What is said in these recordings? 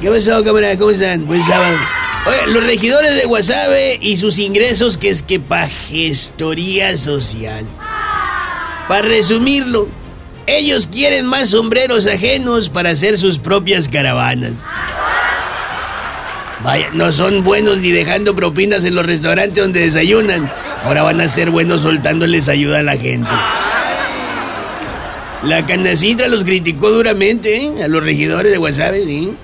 ¿Qué pasó, camarada? ¿Cómo están? Buen sábado. Oye, los regidores de Guasave y sus ingresos que es que pa' gestoría social. Para resumirlo, ellos quieren más sombreros ajenos para hacer sus propias caravanas. Vaya, no son buenos ni dejando propinas en los restaurantes donde desayunan. Ahora van a ser buenos soltándoles ayuda a la gente. La canacitra los criticó duramente, ¿eh? A los regidores de Guasave, ¿sí?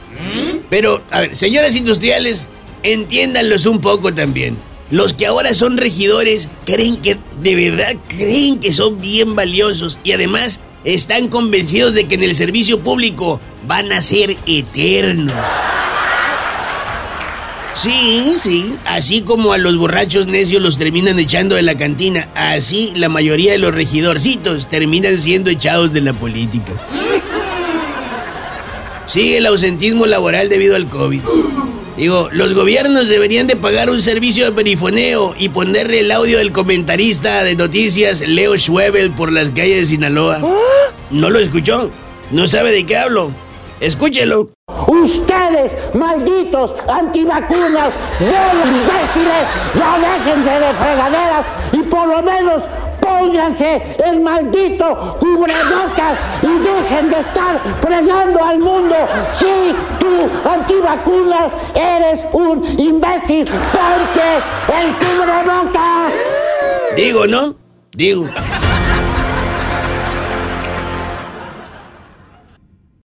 Pero, a ver, señoras industriales, entiéndanlos un poco también. Los que ahora son regidores creen que, de verdad, creen que son bien valiosos y además están convencidos de que en el servicio público van a ser eternos. Sí, sí, así como a los borrachos necios los terminan echando de la cantina, así la mayoría de los regidorcitos terminan siendo echados de la política. Sigue el ausentismo laboral debido al COVID. Digo, los gobiernos deberían de pagar un servicio de perifoneo y ponerle el audio del comentarista de noticias Leo Schwebel por las calles de Sinaloa. ¿No lo escuchó? ¿No sabe de qué hablo? Escúchelo. Ustedes, malditos antivacunas, buenos imbéciles, ya déjense de fregaderas y por lo menos pónganse el maldito cubrebocas y dejen de estar fregando al mundo. Sí, tú, antivacunas, eres un imbécil porque el cubrebocas... Digo, ¿no? Digo.